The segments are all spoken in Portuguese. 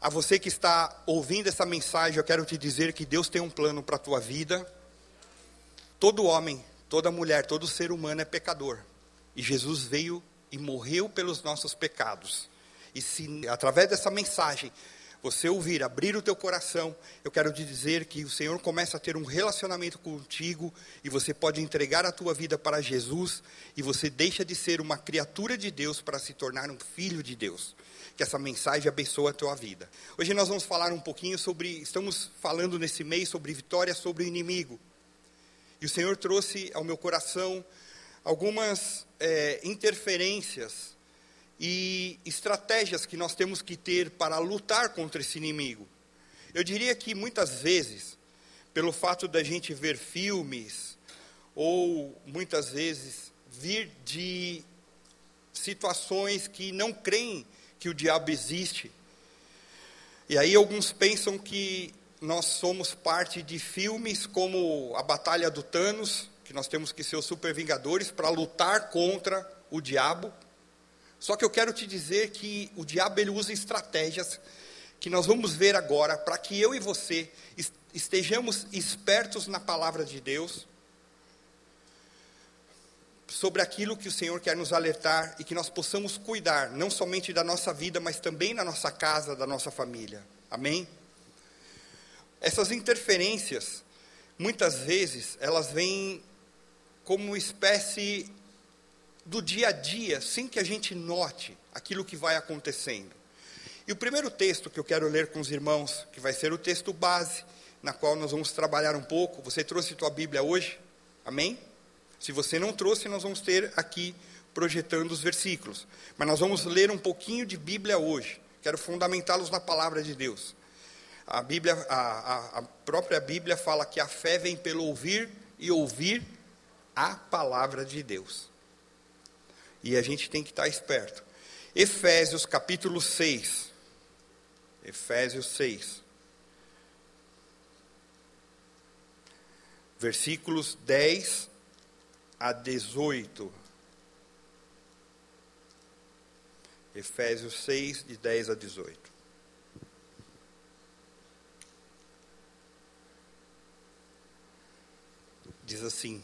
A você que está ouvindo essa mensagem, eu quero te dizer que Deus tem um plano para a tua vida. Todo homem, toda mulher, todo ser humano é pecador. E Jesus veio e morreu pelos nossos pecados. E se através dessa mensagem você ouvir, abrir o teu coração, eu quero te dizer que o Senhor começa a ter um relacionamento contigo e você pode entregar a tua vida para Jesus e você deixa de ser uma criatura de Deus para se tornar um filho de Deus que essa mensagem abençoe a tua vida. Hoje nós vamos falar um pouquinho sobre, estamos falando nesse mês sobre vitória sobre o inimigo. E o Senhor trouxe ao meu coração algumas é, interferências e estratégias que nós temos que ter para lutar contra esse inimigo. Eu diria que muitas vezes, pelo fato da gente ver filmes, ou muitas vezes vir de situações que não creem que o diabo existe. E aí alguns pensam que nós somos parte de filmes como a Batalha do Thanos, que nós temos que ser os super vingadores para lutar contra o diabo. Só que eu quero te dizer que o diabo ele usa estratégias que nós vamos ver agora para que eu e você estejamos espertos na palavra de Deus sobre aquilo que o Senhor quer nos alertar e que nós possamos cuidar, não somente da nossa vida, mas também da nossa casa, da nossa família. Amém? Essas interferências, muitas vezes, elas vêm como uma espécie do dia a dia, sem que a gente note aquilo que vai acontecendo. E o primeiro texto que eu quero ler com os irmãos, que vai ser o texto base, na qual nós vamos trabalhar um pouco. Você trouxe tua Bíblia hoje? Amém? Se você não trouxe, nós vamos ter aqui projetando os versículos. Mas nós vamos ler um pouquinho de Bíblia hoje. Quero fundamentá-los na palavra de Deus. A, Bíblia, a, a, a própria Bíblia fala que a fé vem pelo ouvir e ouvir a palavra de Deus. E a gente tem que estar esperto. Efésios capítulo 6. Efésios 6. Versículos 10 a 18. Efésios 6, de 10 a 18. Diz assim: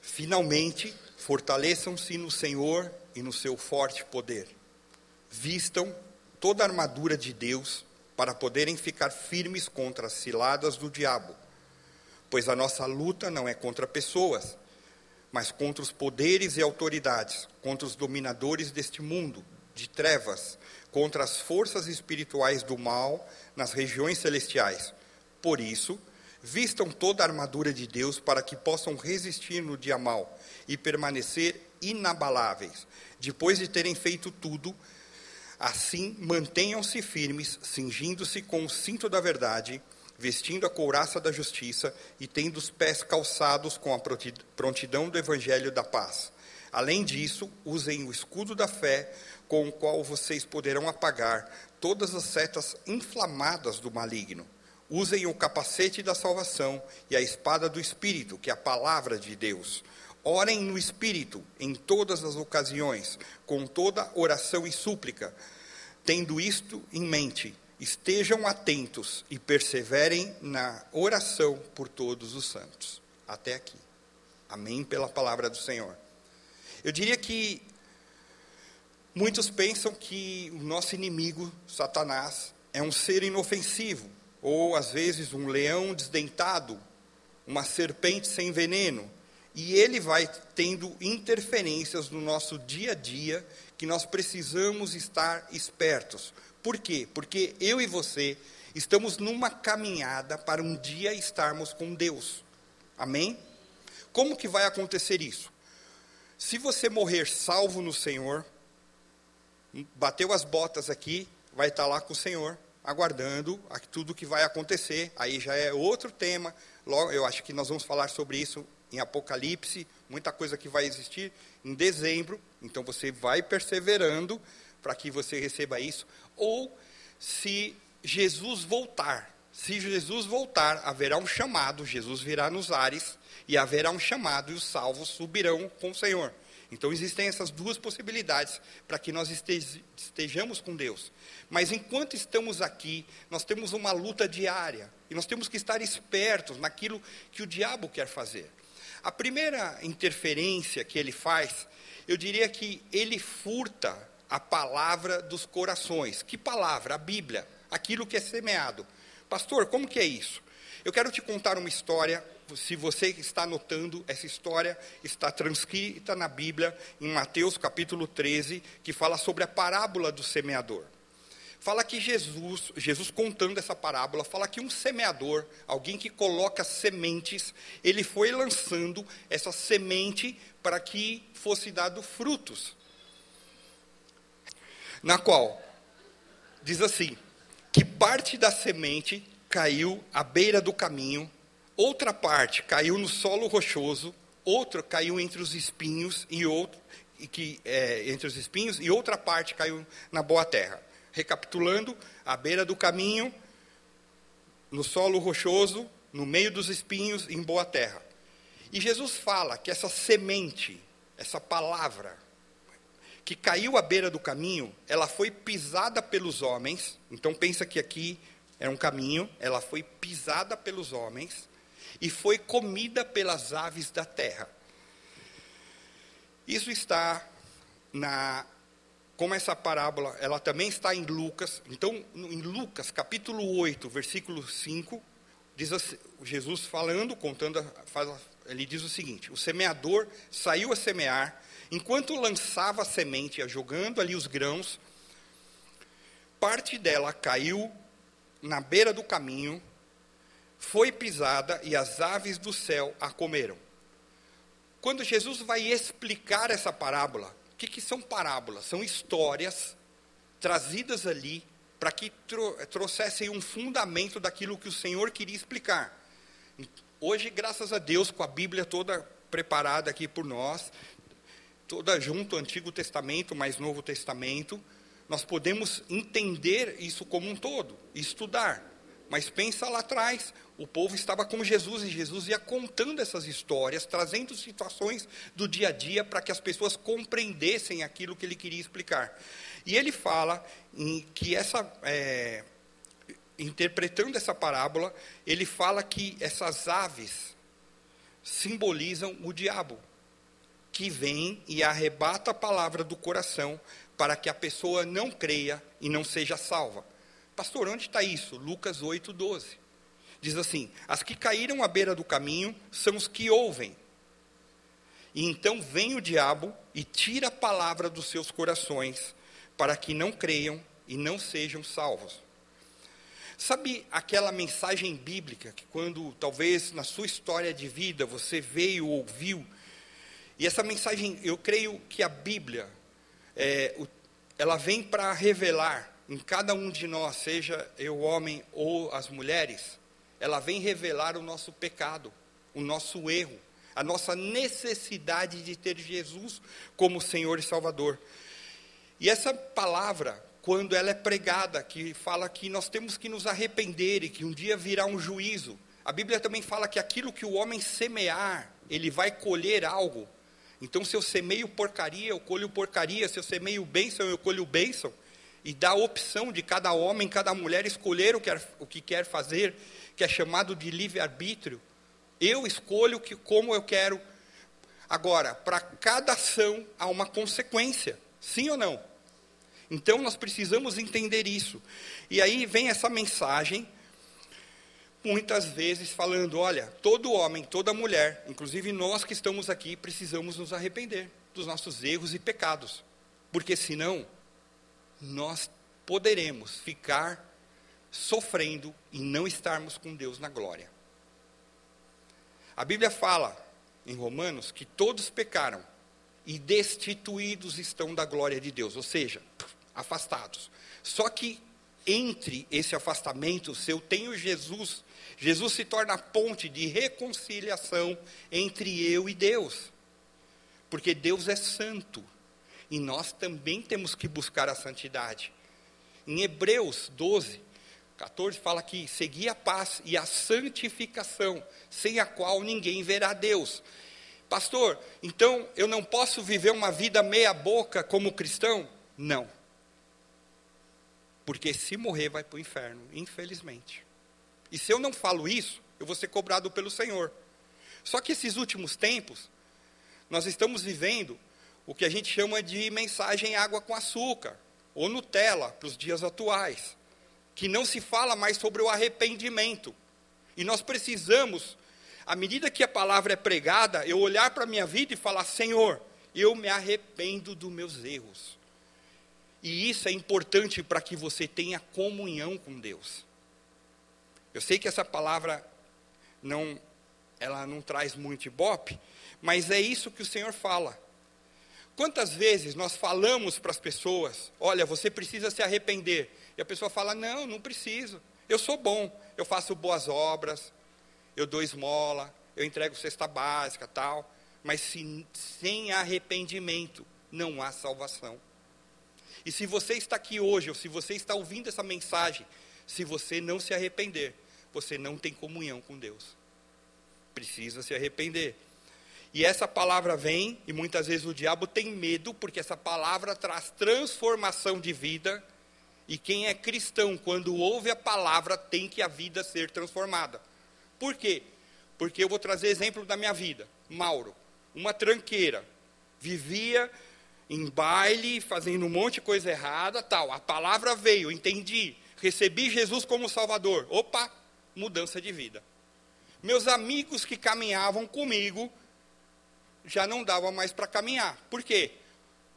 Finalmente, fortaleçam-se no Senhor e no seu forte poder. Vistam toda a armadura de Deus para poderem ficar firmes contra as ciladas do diabo. Pois a nossa luta não é contra pessoas, mas contra os poderes e autoridades, contra os dominadores deste mundo de trevas, contra as forças espirituais do mal nas regiões celestiais. Por isso, vistam toda a armadura de Deus para que possam resistir no dia mal e permanecer inabaláveis. Depois de terem feito tudo, assim mantenham-se firmes, cingindo-se com o cinto da verdade vestindo a couraça da justiça e tendo os pés calçados com a prontidão do evangelho da paz. Além disso, usem o escudo da fé, com o qual vocês poderão apagar todas as setas inflamadas do maligno. Usem o capacete da salvação e a espada do Espírito, que é a palavra de Deus. Orem no Espírito em todas as ocasiões, com toda oração e súplica. Tendo isto em mente, estejam atentos e perseverem na oração por todos os santos. Até aqui. Amém pela palavra do Senhor. Eu diria que muitos pensam que o nosso inimigo, Satanás, é um ser inofensivo, ou às vezes um leão desdentado, uma serpente sem veneno, e ele vai tendo interferências no nosso dia a dia que nós precisamos estar espertos, por quê? Porque eu e você estamos numa caminhada para um dia estarmos com Deus. Amém? Como que vai acontecer isso? Se você morrer salvo no Senhor, bateu as botas aqui, vai estar lá com o Senhor, aguardando tudo que vai acontecer. Aí já é outro tema. Logo, eu acho que nós vamos falar sobre isso em Apocalipse, muita coisa que vai existir em dezembro. Então você vai perseverando para que você receba isso. Ou se Jesus voltar, se Jesus voltar, haverá um chamado, Jesus virá nos ares e haverá um chamado e os salvos subirão com o Senhor. Então existem essas duas possibilidades para que nós estejamos com Deus. Mas enquanto estamos aqui, nós temos uma luta diária e nós temos que estar espertos naquilo que o diabo quer fazer. A primeira interferência que ele faz, eu diria que ele furta a palavra dos corações. Que palavra? A Bíblia, aquilo que é semeado. Pastor, como que é isso? Eu quero te contar uma história. Se você está anotando, essa história está transcrita na Bíblia, em Mateus capítulo 13, que fala sobre a parábola do semeador fala que Jesus, Jesus contando essa parábola, fala que um semeador, alguém que coloca sementes, ele foi lançando essa semente para que fosse dado frutos. Na qual diz assim: que parte da semente caiu à beira do caminho, outra parte caiu no solo rochoso, outra caiu entre os espinhos e outro e que é, entre os espinhos e outra parte caiu na boa terra recapitulando, à beira do caminho, no solo rochoso, no meio dos espinhos, em boa terra. E Jesus fala que essa semente, essa palavra, que caiu à beira do caminho, ela foi pisada pelos homens. Então pensa que aqui é um caminho, ela foi pisada pelos homens e foi comida pelas aves da terra. Isso está na como essa parábola, ela também está em Lucas. Então, em Lucas, capítulo 8, versículo 5, diz assim, Jesus falando, contando, faz, ele diz o seguinte: O semeador saiu a semear, enquanto lançava a semente, jogando ali os grãos, parte dela caiu na beira do caminho, foi pisada e as aves do céu a comeram. Quando Jesus vai explicar essa parábola, o que, que são parábolas? São histórias trazidas ali para que trouxessem um fundamento daquilo que o Senhor queria explicar. Hoje, graças a Deus, com a Bíblia toda preparada aqui por nós, toda junto, Antigo Testamento, mais Novo Testamento, nós podemos entender isso como um todo, estudar. Mas pensa lá atrás, o povo estava com Jesus e Jesus ia contando essas histórias, trazendo situações do dia a dia para que as pessoas compreendessem aquilo que ele queria explicar. E ele fala que essa, é, interpretando essa parábola, ele fala que essas aves simbolizam o diabo, que vem e arrebata a palavra do coração para que a pessoa não creia e não seja salva. Pastor, onde está isso? Lucas 8, 12. Diz assim: As que caíram à beira do caminho são os que ouvem. E então vem o diabo e tira a palavra dos seus corações, para que não creiam e não sejam salvos. Sabe aquela mensagem bíblica que, quando talvez na sua história de vida você veio, ouviu, e essa mensagem, eu creio que a Bíblia, é, ela vem para revelar em cada um de nós, seja eu homem ou as mulheres, ela vem revelar o nosso pecado, o nosso erro, a nossa necessidade de ter Jesus como Senhor e Salvador. E essa palavra, quando ela é pregada, que fala que nós temos que nos arrepender e que um dia virá um juízo, a Bíblia também fala que aquilo que o homem semear, ele vai colher algo. Então, se eu semeio porcaria, eu colho porcaria. Se eu semeio bênção, eu colho bênção e dá a opção de cada homem, cada mulher escolher o que, o que quer fazer, que é chamado de livre-arbítrio. Eu escolho que, como eu quero. Agora, para cada ação há uma consequência, sim ou não? Então nós precisamos entender isso. E aí vem essa mensagem, muitas vezes falando: olha, todo homem, toda mulher, inclusive nós que estamos aqui, precisamos nos arrepender dos nossos erros e pecados, porque senão nós poderemos ficar sofrendo e não estarmos com Deus na glória. A Bíblia fala em Romanos que todos pecaram e destituídos estão da glória de Deus, ou seja, afastados. Só que entre esse afastamento, se eu tenho Jesus, Jesus se torna a ponte de reconciliação entre eu e Deus. Porque Deus é santo. E nós também temos que buscar a santidade. Em Hebreus 12, 14 fala que seguir a paz e a santificação, sem a qual ninguém verá Deus. Pastor, então eu não posso viver uma vida meia boca como cristão? Não. Porque se morrer vai para o inferno, infelizmente. E se eu não falo isso, eu vou ser cobrado pelo Senhor. Só que esses últimos tempos, nós estamos vivendo o que a gente chama de mensagem água com açúcar, ou Nutella, para os dias atuais, que não se fala mais sobre o arrependimento. E nós precisamos, à medida que a palavra é pregada, eu olhar para a minha vida e falar: Senhor, eu me arrependo dos meus erros. E isso é importante para que você tenha comunhão com Deus. Eu sei que essa palavra não ela não traz muito ibope, mas é isso que o Senhor fala. Quantas vezes nós falamos para as pessoas: olha, você precisa se arrepender. E a pessoa fala: não, não preciso. Eu sou bom, eu faço boas obras, eu dou esmola, eu entrego cesta básica, tal. Mas se, sem arrependimento não há salvação. E se você está aqui hoje, ou se você está ouvindo essa mensagem, se você não se arrepender, você não tem comunhão com Deus. Precisa se arrepender. E essa palavra vem, e muitas vezes o diabo tem medo, porque essa palavra traz transformação de vida. E quem é cristão, quando ouve a palavra, tem que a vida ser transformada. Por quê? Porque eu vou trazer exemplo da minha vida. Mauro, uma tranqueira, vivia em baile, fazendo um monte de coisa errada, tal. A palavra veio, entendi, recebi Jesus como Salvador. Opa, mudança de vida. Meus amigos que caminhavam comigo já não dava mais para caminhar. Por quê?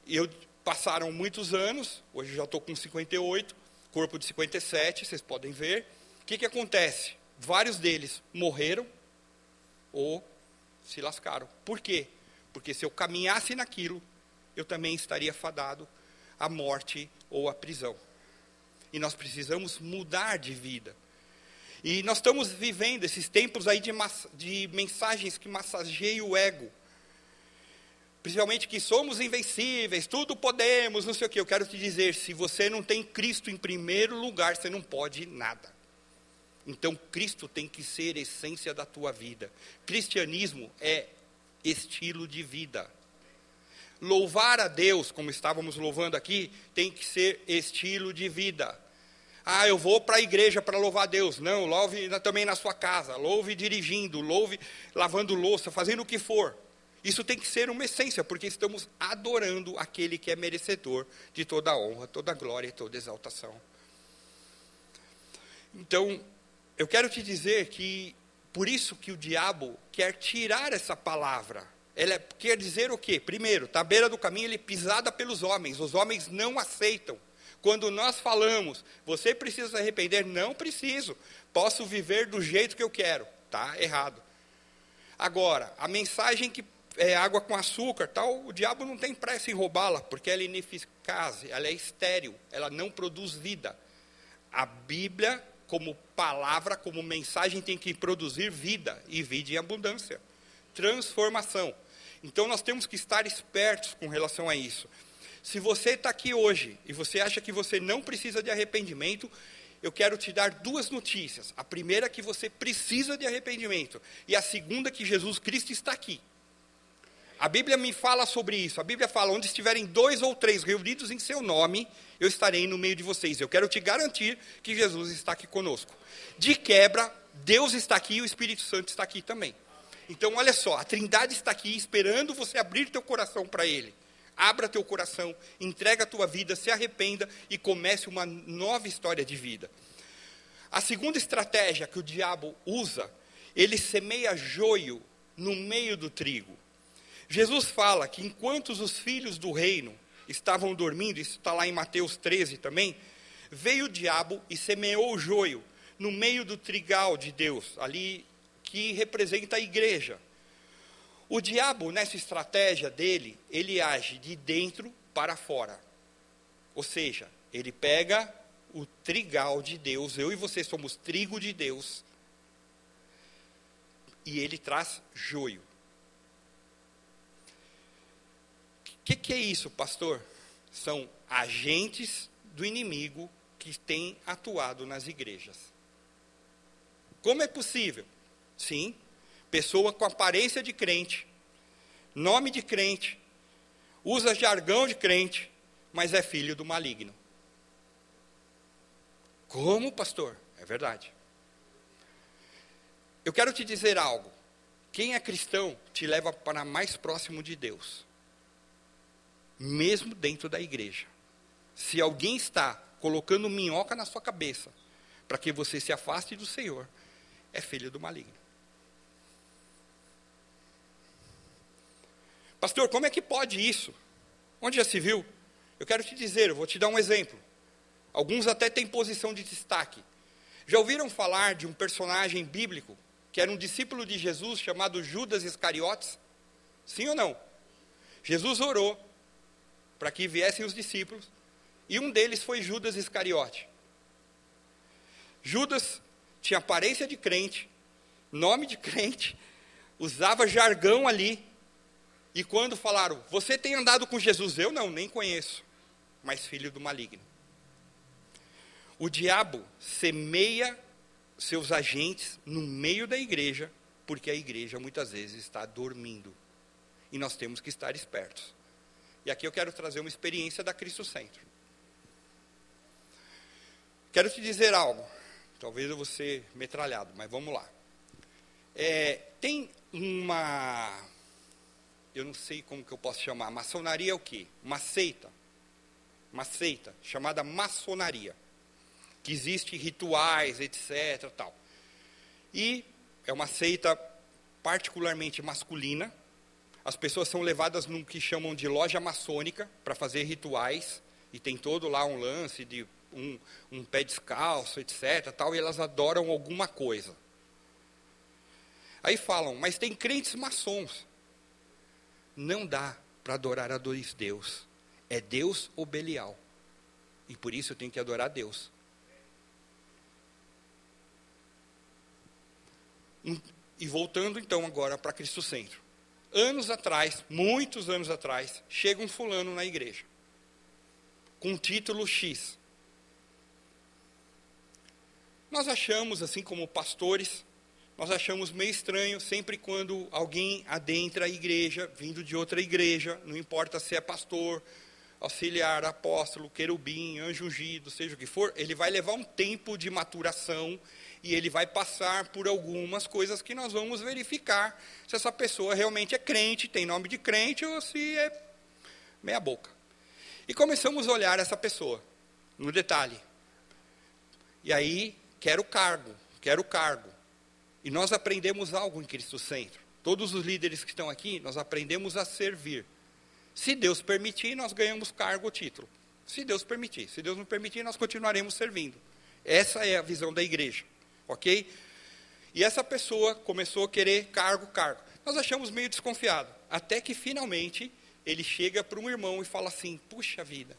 Eu passaram muitos anos, hoje já estou com 58, corpo de 57, vocês podem ver. O que, que acontece? Vários deles morreram ou se lascaram. Por quê? Porque se eu caminhasse naquilo, eu também estaria fadado à morte ou à prisão. E nós precisamos mudar de vida. E nós estamos vivendo esses tempos aí de, de mensagens que massageiam o ego principalmente que somos invencíveis, tudo podemos, não sei o que. Eu quero te dizer: se você não tem Cristo em primeiro lugar, você não pode nada. Então, Cristo tem que ser essência da tua vida. Cristianismo é estilo de vida. Louvar a Deus, como estávamos louvando aqui, tem que ser estilo de vida. Ah, eu vou para a igreja para louvar a Deus. Não, louve também na sua casa, louve dirigindo, louve lavando louça, fazendo o que for. Isso tem que ser uma essência, porque estamos adorando aquele que é merecedor de toda honra, toda glória e toda exaltação. Então, eu quero te dizer que por isso que o diabo quer tirar essa palavra. Ela quer dizer o quê? Primeiro, está à beira do caminho, ele é pisada pelos homens. Os homens não aceitam. Quando nós falamos, você precisa se arrepender, não preciso. Posso viver do jeito que eu quero. Está errado. Agora, a mensagem que é, água com açúcar, tal, o diabo não tem pressa em roubá-la, porque ela é ineficaz, ela é estéril, ela não produz vida. A Bíblia, como palavra, como mensagem, tem que produzir vida, e vida em abundância. Transformação. Então nós temos que estar espertos com relação a isso. Se você está aqui hoje e você acha que você não precisa de arrependimento, eu quero te dar duas notícias. A primeira é que você precisa de arrependimento, e a segunda é que Jesus Cristo está aqui. A Bíblia me fala sobre isso. A Bíblia fala: onde estiverem dois ou três reunidos em seu nome, eu estarei no meio de vocês. Eu quero te garantir que Jesus está aqui conosco. De quebra, Deus está aqui e o Espírito Santo está aqui também. Então, olha só, a Trindade está aqui esperando você abrir teu coração para Ele. Abra teu coração, entrega a tua vida, se arrependa e comece uma nova história de vida. A segunda estratégia que o diabo usa, ele semeia joio no meio do trigo. Jesus fala que enquanto os filhos do reino estavam dormindo, isso está lá em Mateus 13 também, veio o diabo e semeou o joio no meio do trigal de Deus, ali que representa a igreja. O diabo, nessa estratégia dele, ele age de dentro para fora. Ou seja, ele pega o trigal de Deus, eu e você somos trigo de Deus, e ele traz joio. O que, que é isso, pastor? São agentes do inimigo que têm atuado nas igrejas. Como é possível? Sim, pessoa com aparência de crente, nome de crente, usa jargão de crente, mas é filho do maligno. Como, pastor? É verdade. Eu quero te dizer algo. Quem é cristão te leva para mais próximo de Deus, mesmo dentro da igreja. Se alguém está colocando minhoca na sua cabeça para que você se afaste do Senhor, é filho do maligno. Pastor, como é que pode isso? Onde já se viu? Eu quero te dizer, eu vou te dar um exemplo. Alguns até têm posição de destaque. Já ouviram falar de um personagem bíblico que era um discípulo de Jesus chamado Judas Iscariotes? Sim ou não? Jesus orou para que viessem os discípulos e um deles foi Judas Iscariote. Judas tinha aparência de crente, nome de crente, usava jargão ali, e quando falaram, você tem andado com Jesus? Eu não, nem conheço, mas filho do maligno. O diabo semeia seus agentes no meio da igreja, porque a igreja muitas vezes está dormindo. E nós temos que estar espertos. E aqui eu quero trazer uma experiência da Cristo Centro. Quero te dizer algo. Talvez eu vou ser metralhado, mas vamos lá. É, tem uma eu não sei como que eu posso chamar. Maçonaria é o quê? Uma seita. Uma seita chamada maçonaria. Que existe rituais, etc. Tal. E é uma seita particularmente masculina. As pessoas são levadas num que chamam de loja maçônica para fazer rituais. E tem todo lá um lance de um, um pé descalço, etc. Tal, e elas adoram alguma coisa. Aí falam, mas tem crentes maçons. Não dá para adorar a dois Deus. É Deus ou Belial. E por isso eu tenho que adorar Deus. E voltando então agora para Cristo Centro. Anos atrás, muitos anos atrás, chega um fulano na igreja. Com título X. Nós achamos, assim como pastores, nós achamos meio estranho sempre quando alguém adentra a igreja, vindo de outra igreja, não importa se é pastor, auxiliar, apóstolo, querubim, anjo ungido, seja o que for, ele vai levar um tempo de maturação e ele vai passar por algumas coisas que nós vamos verificar se essa pessoa realmente é crente, tem nome de crente ou se é meia boca. E começamos a olhar essa pessoa, no detalhe. E aí, quero cargo, quero cargo. E nós aprendemos algo em Cristo Centro. Todos os líderes que estão aqui, nós aprendemos a servir. Se Deus permitir, nós ganhamos cargo ou título. Se Deus permitir. Se Deus não permitir, nós continuaremos servindo. Essa é a visão da igreja. Ok? E essa pessoa começou a querer cargo, cargo. Nós achamos meio desconfiado. Até que finalmente ele chega para um irmão e fala assim: Puxa vida,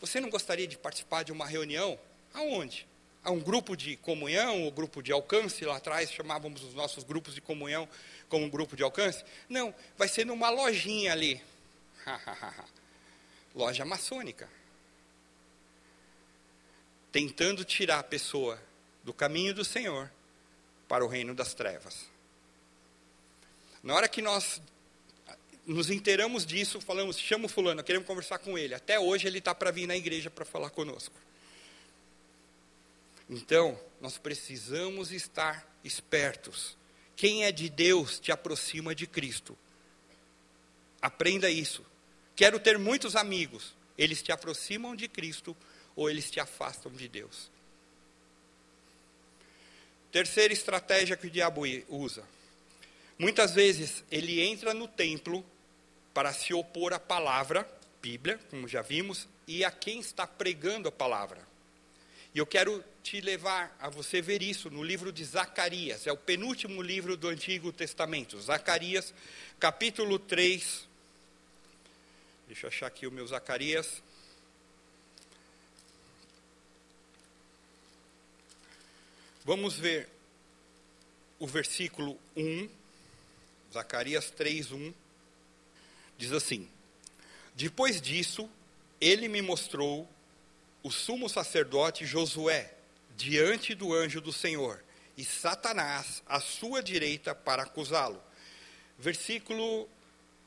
você não gostaria de participar de uma reunião? Aonde? a um grupo de comunhão, o grupo de alcance, lá atrás chamávamos os nossos grupos de comunhão como um grupo de alcance. Não, vai ser numa lojinha ali. Loja maçônica. Tentando tirar a pessoa do caminho do Senhor para o reino das trevas. Na hora que nós nos inteiramos disso, falamos, chama o fulano, queremos conversar com ele. Até hoje ele está para vir na igreja para falar conosco. Então, nós precisamos estar espertos. Quem é de Deus te aproxima de Cristo. Aprenda isso. Quero ter muitos amigos. Eles te aproximam de Cristo ou eles te afastam de Deus. Terceira estratégia que o diabo usa. Muitas vezes ele entra no templo para se opor à palavra, Bíblia, como já vimos, e a quem está pregando a palavra. E eu quero te levar a você ver isso no livro de Zacarias, é o penúltimo livro do Antigo Testamento. Zacarias, capítulo 3. Deixa eu achar aqui o meu Zacarias. Vamos ver o versículo 1, Zacarias 3, 1. Diz assim: Depois disso, ele me mostrou o sumo sacerdote Josué diante do anjo do Senhor e Satanás à sua direita para acusá-lo. Versículo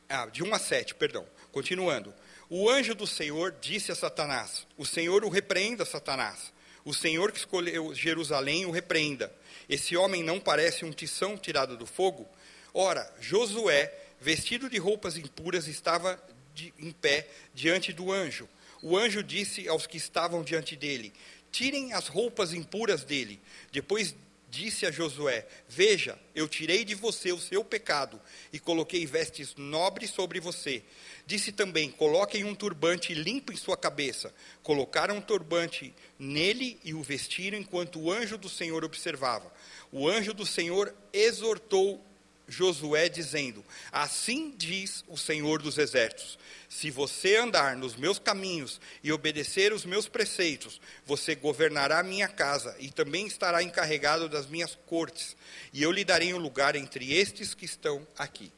ah, de 1 a 7, perdão. Continuando. O anjo do Senhor disse a Satanás: O Senhor o repreenda, Satanás. O Senhor que escolheu Jerusalém o repreenda. Esse homem não parece um tição tirado do fogo? Ora, Josué, vestido de roupas impuras, estava de, em pé diante do anjo. O anjo disse aos que estavam diante dele: Tirem as roupas impuras dele. Depois disse a Josué: Veja, eu tirei de você o seu pecado e coloquei vestes nobres sobre você. Disse também: Coloquem um turbante limpo em sua cabeça. Colocaram um turbante nele e o vestiram enquanto o anjo do Senhor observava. O anjo do Senhor exortou Josué, dizendo: Assim diz o Senhor dos Exércitos: Se você andar nos meus caminhos e obedecer os meus preceitos, você governará a minha casa e também estará encarregado das minhas cortes, e eu lhe darei um lugar entre estes que estão aqui.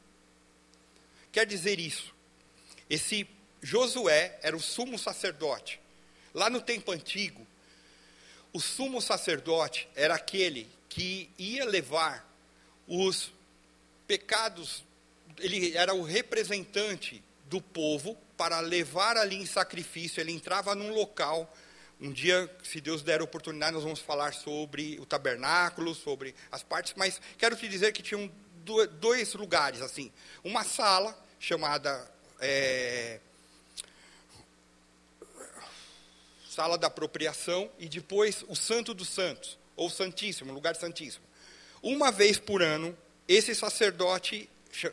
Quer dizer isso? Esse Josué era o sumo sacerdote. Lá no tempo antigo, o sumo sacerdote era aquele que ia levar os pecados, ele era o representante do povo para levar ali em sacrifício. Ele entrava num local. Um dia, se Deus der oportunidade, nós vamos falar sobre o tabernáculo, sobre as partes, mas quero te dizer que tinham dois lugares assim. Uma sala chamada é, sala da apropriação e depois o Santo dos Santos, ou Santíssimo, lugar santíssimo. Uma vez por ano, esse sacerdote,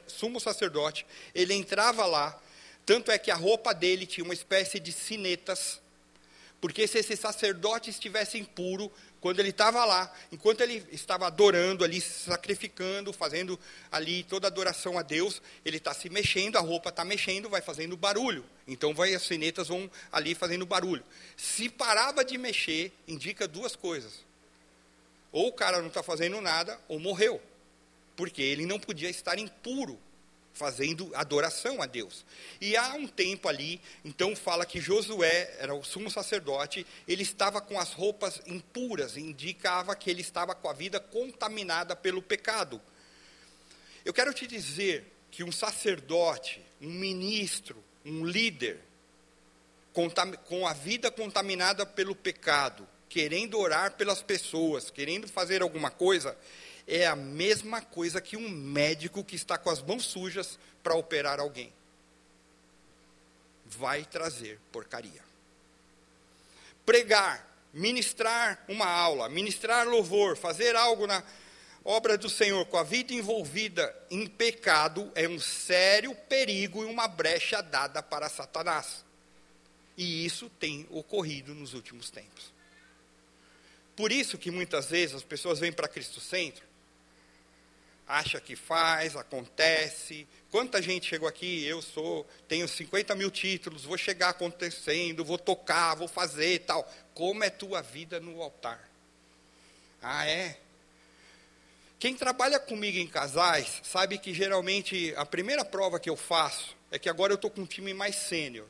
sumo sacerdote, ele entrava lá, tanto é que a roupa dele tinha uma espécie de sinetas, porque se esse sacerdote estivesse impuro, quando ele estava lá, enquanto ele estava adorando ali, sacrificando, fazendo ali toda a adoração a Deus, ele está se mexendo, a roupa está mexendo, vai fazendo barulho. Então vai, as sinetas vão ali fazendo barulho. Se parava de mexer, indica duas coisas. Ou o cara não está fazendo nada, ou morreu porque ele não podia estar impuro, fazendo adoração a Deus. E há um tempo ali, então fala que Josué era o sumo sacerdote, ele estava com as roupas impuras, indicava que ele estava com a vida contaminada pelo pecado. Eu quero te dizer que um sacerdote, um ministro, um líder, com a vida contaminada pelo pecado, querendo orar pelas pessoas, querendo fazer alguma coisa, é a mesma coisa que um médico que está com as mãos sujas para operar alguém. Vai trazer porcaria. Pregar, ministrar uma aula, ministrar louvor, fazer algo na obra do Senhor com a vida envolvida em pecado é um sério perigo e uma brecha dada para Satanás. E isso tem ocorrido nos últimos tempos. Por isso que muitas vezes as pessoas vêm para Cristo Centro acha que faz, acontece. Quanta gente chegou aqui, eu sou, tenho 50 mil títulos, vou chegar acontecendo, vou tocar, vou fazer tal. Como é tua vida no altar? Ah, é? Quem trabalha comigo em casais sabe que geralmente a primeira prova que eu faço é que agora eu estou com um time mais sênior.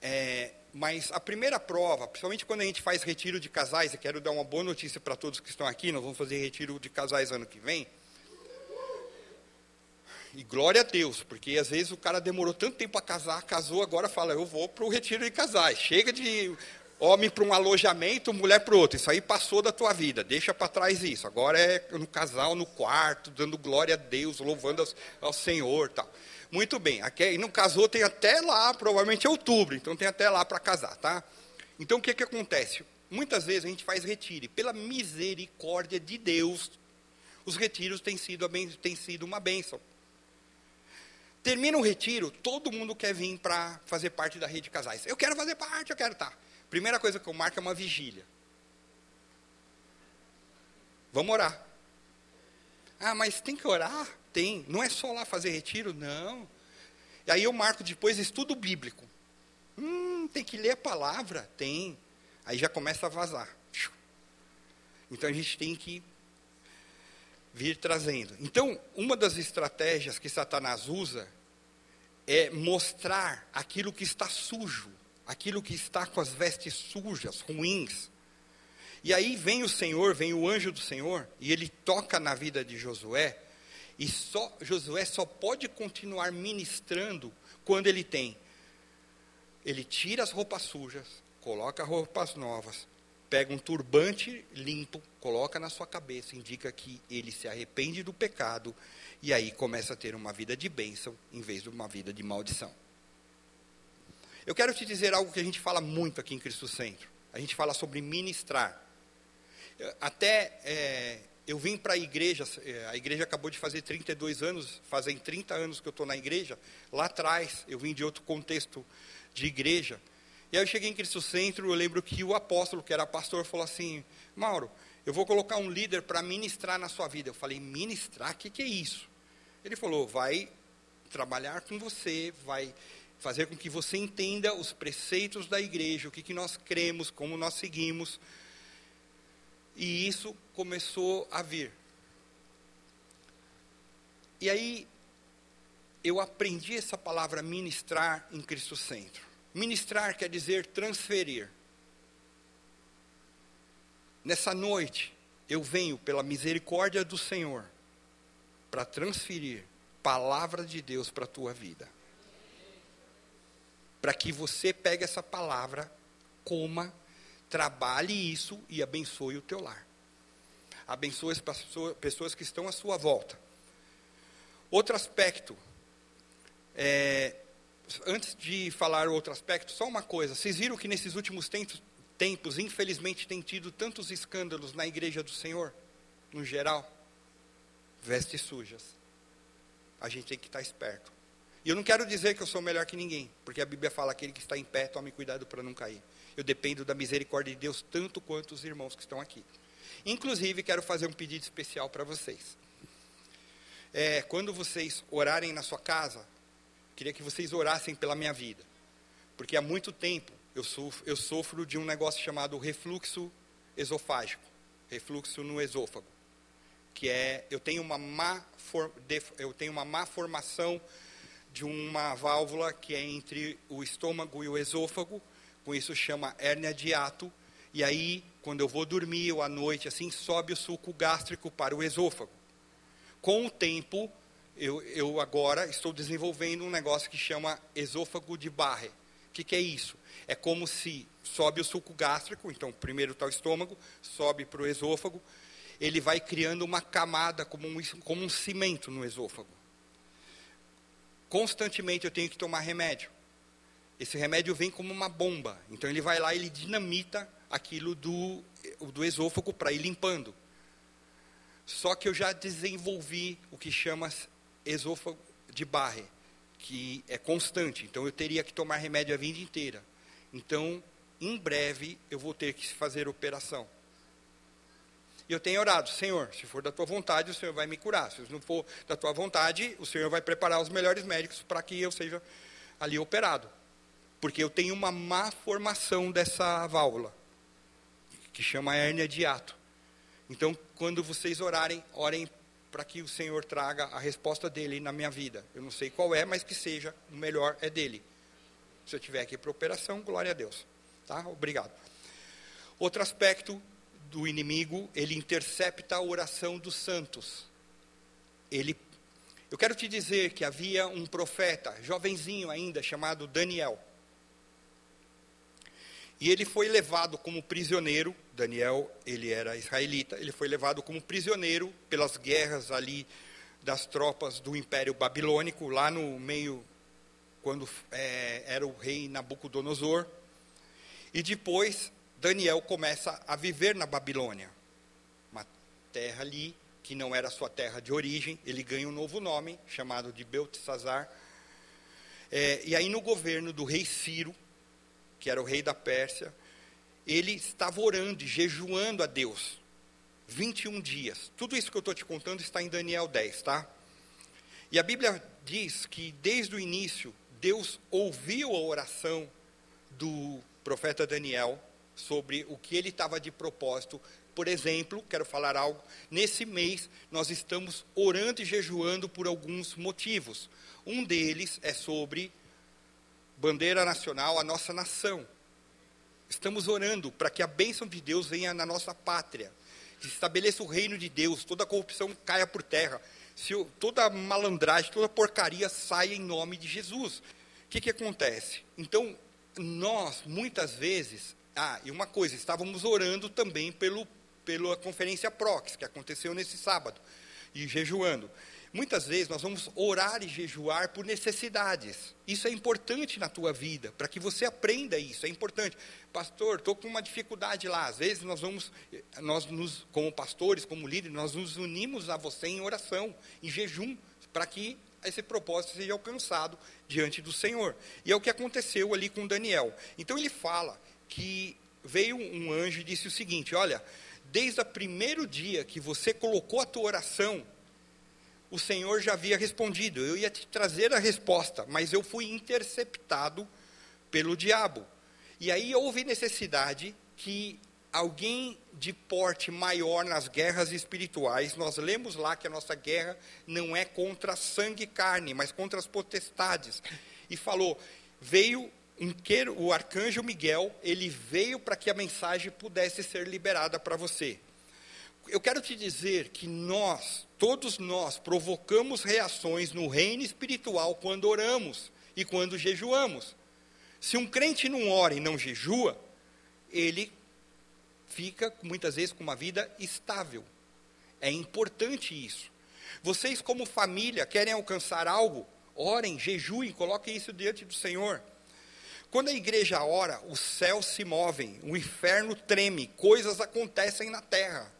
É, mas a primeira prova, principalmente quando a gente faz retiro de casais, e quero dar uma boa notícia para todos que estão aqui, nós vamos fazer retiro de casais ano que vem. E glória a Deus, porque às vezes o cara demorou tanto tempo a casar, casou, agora fala, eu vou para o retiro de casais. Chega de homem para um alojamento, mulher para outro. Isso aí passou da tua vida, deixa para trás isso. Agora é no casal, no quarto, dando glória a Deus, louvando ao, Senhor tal. Muito bem, aqui, não casou, tem até lá, provavelmente é outubro, então tem até lá para casar, tá? Então o que, que acontece? Muitas vezes a gente faz retiro, e pela misericórdia de Deus, os retiros têm sido, têm sido uma bênção. Termina o retiro, todo mundo quer vir para fazer parte da rede de casais. Eu quero fazer parte, eu quero estar. Tá. Primeira coisa que eu marco é uma vigília. Vamos orar. Ah, mas tem que orar? Tem. Não é só lá fazer retiro, não. E aí eu marco depois estudo bíblico. Hum, tem que ler a palavra? Tem. Aí já começa a vazar. Então a gente tem que vir trazendo. Então, uma das estratégias que Satanás usa é mostrar aquilo que está sujo, aquilo que está com as vestes sujas, ruins. E aí vem o Senhor, vem o anjo do Senhor, e ele toca na vida de Josué, e só Josué só pode continuar ministrando quando ele tem. Ele tira as roupas sujas, coloca roupas novas, pega um turbante limpo, coloca na sua cabeça, indica que ele se arrepende do pecado e aí começa a ter uma vida de bênção em vez de uma vida de maldição. Eu quero te dizer algo que a gente fala muito aqui em Cristo Centro. A gente fala sobre ministrar. Até é, eu vim para a igreja, é, a igreja acabou de fazer 32 anos, fazem 30 anos que eu estou na igreja. Lá atrás, eu vim de outro contexto de igreja. E aí eu cheguei em Cristo Centro, eu lembro que o apóstolo, que era pastor, falou assim, Mauro, eu vou colocar um líder para ministrar na sua vida. Eu falei, ministrar? O que, que é isso? Ele falou, vai trabalhar com você, vai fazer com que você entenda os preceitos da igreja, o que, que nós cremos, como nós seguimos. E isso começou a vir. E aí, eu aprendi essa palavra ministrar em Cristo Centro. Ministrar quer dizer transferir. Nessa noite, eu venho pela misericórdia do Senhor para transferir palavra de Deus para a tua vida. Para que você pegue essa palavra, coma, trabalhe isso e abençoe o teu lar. Abençoe as pessoas que estão à sua volta. Outro aspecto é, antes de falar outro aspecto, só uma coisa. Vocês viram que nesses últimos tempos, tempos, infelizmente, tem tido tantos escândalos na igreja do Senhor, no geral? Vestes sujas. A gente tem que estar esperto. E eu não quero dizer que eu sou melhor que ninguém, porque a Bíblia fala que aquele que está em pé, tome cuidado para não cair. Eu dependo da misericórdia de Deus tanto quanto os irmãos que estão aqui. Inclusive, quero fazer um pedido especial para vocês. É, quando vocês orarem na sua casa, Queria que vocês orassem pela minha vida. Porque há muito tempo eu sofro, eu sofro de um negócio chamado refluxo esofágico refluxo no esôfago. Que é, eu tenho uma má, for, eu tenho uma má formação de uma válvula que é entre o estômago e o esôfago, com isso chama hérnia de ato, e aí, quando eu vou dormir ou à noite, assim, sobe o suco gástrico para o esôfago. Com o tempo, eu, eu agora estou desenvolvendo um negócio que chama esôfago de Barre. O que, que é isso? É como se sobe o suco gástrico, então primeiro está o estômago, sobe para o esôfago, ele vai criando uma camada como um, como um cimento no esôfago. Constantemente eu tenho que tomar remédio. Esse remédio vem como uma bomba, então ele vai lá ele dinamita aquilo do, do esôfago para ir limpando. Só que eu já desenvolvi o que chama esôfago de Barre, que é constante. Então eu teria que tomar remédio a vida inteira. Então, em breve, eu vou ter que fazer operação. E eu tenho orado, Senhor, se for da tua vontade, o Senhor vai me curar. Se não for da tua vontade, o Senhor vai preparar os melhores médicos para que eu seja ali operado. Porque eu tenho uma má formação dessa válvula, que chama hérnia de ato. Então, quando vocês orarem, orem para que o Senhor traga a resposta dele na minha vida. Eu não sei qual é, mas que seja, o melhor é dele. Se eu tiver aqui para operação, glória a Deus. Tá? Obrigado. Outro aspecto do inimigo, ele intercepta a oração dos santos. Ele eu quero te dizer que havia um profeta, jovenzinho ainda, chamado Daniel. E ele foi levado como prisioneiro, Daniel, ele era israelita, ele foi levado como prisioneiro pelas guerras ali das tropas do Império Babilônico, lá no meio, quando é, era o rei Nabucodonosor. E depois, Daniel começa a viver na Babilônia, uma terra ali que não era sua terra de origem, ele ganha um novo nome, chamado de Beltesazar. É, e aí, no governo do rei Ciro, que era o rei da Pérsia, ele estava orando e jejuando a Deus. 21 dias. Tudo isso que eu estou te contando está em Daniel 10, tá? E a Bíblia diz que desde o início, Deus ouviu a oração do profeta Daniel sobre o que ele estava de propósito. Por exemplo, quero falar algo. Nesse mês, nós estamos orando e jejuando por alguns motivos. Um deles é sobre bandeira nacional, a nossa nação. Estamos orando para que a bênção de Deus venha na nossa pátria, que estabeleça o reino de Deus, toda a corrupção caia por terra, se toda malandragem, toda porcaria saia em nome de Jesus. O que, que acontece? Então, nós, muitas vezes, ah, e uma coisa, estávamos orando também pelo, pela conferência PROX, que aconteceu nesse sábado, e jejuando. Muitas vezes nós vamos orar e jejuar por necessidades. Isso é importante na tua vida, para que você aprenda isso. É importante. Pastor, estou com uma dificuldade lá. Às vezes nós vamos, nós nos, como pastores, como líderes, nós nos unimos a você em oração, em jejum, para que esse propósito seja alcançado diante do Senhor. E é o que aconteceu ali com Daniel. Então ele fala que veio um anjo e disse o seguinte: Olha, desde o primeiro dia que você colocou a tua oração o Senhor já havia respondido. Eu ia te trazer a resposta, mas eu fui interceptado pelo diabo. E aí houve necessidade que alguém de porte maior nas guerras espirituais, nós lemos lá que a nossa guerra não é contra sangue e carne, mas contra as potestades. E falou: veio o arcanjo Miguel, ele veio para que a mensagem pudesse ser liberada para você eu quero te dizer que nós, todos nós, provocamos reações no reino espiritual quando oramos e quando jejuamos. Se um crente não ora e não jejua, ele fica muitas vezes com uma vida estável. É importante isso. Vocês, como família, querem alcançar algo? Orem, jejuem, coloquem isso diante do Senhor. Quando a igreja ora, os céus se movem, o inferno treme, coisas acontecem na terra.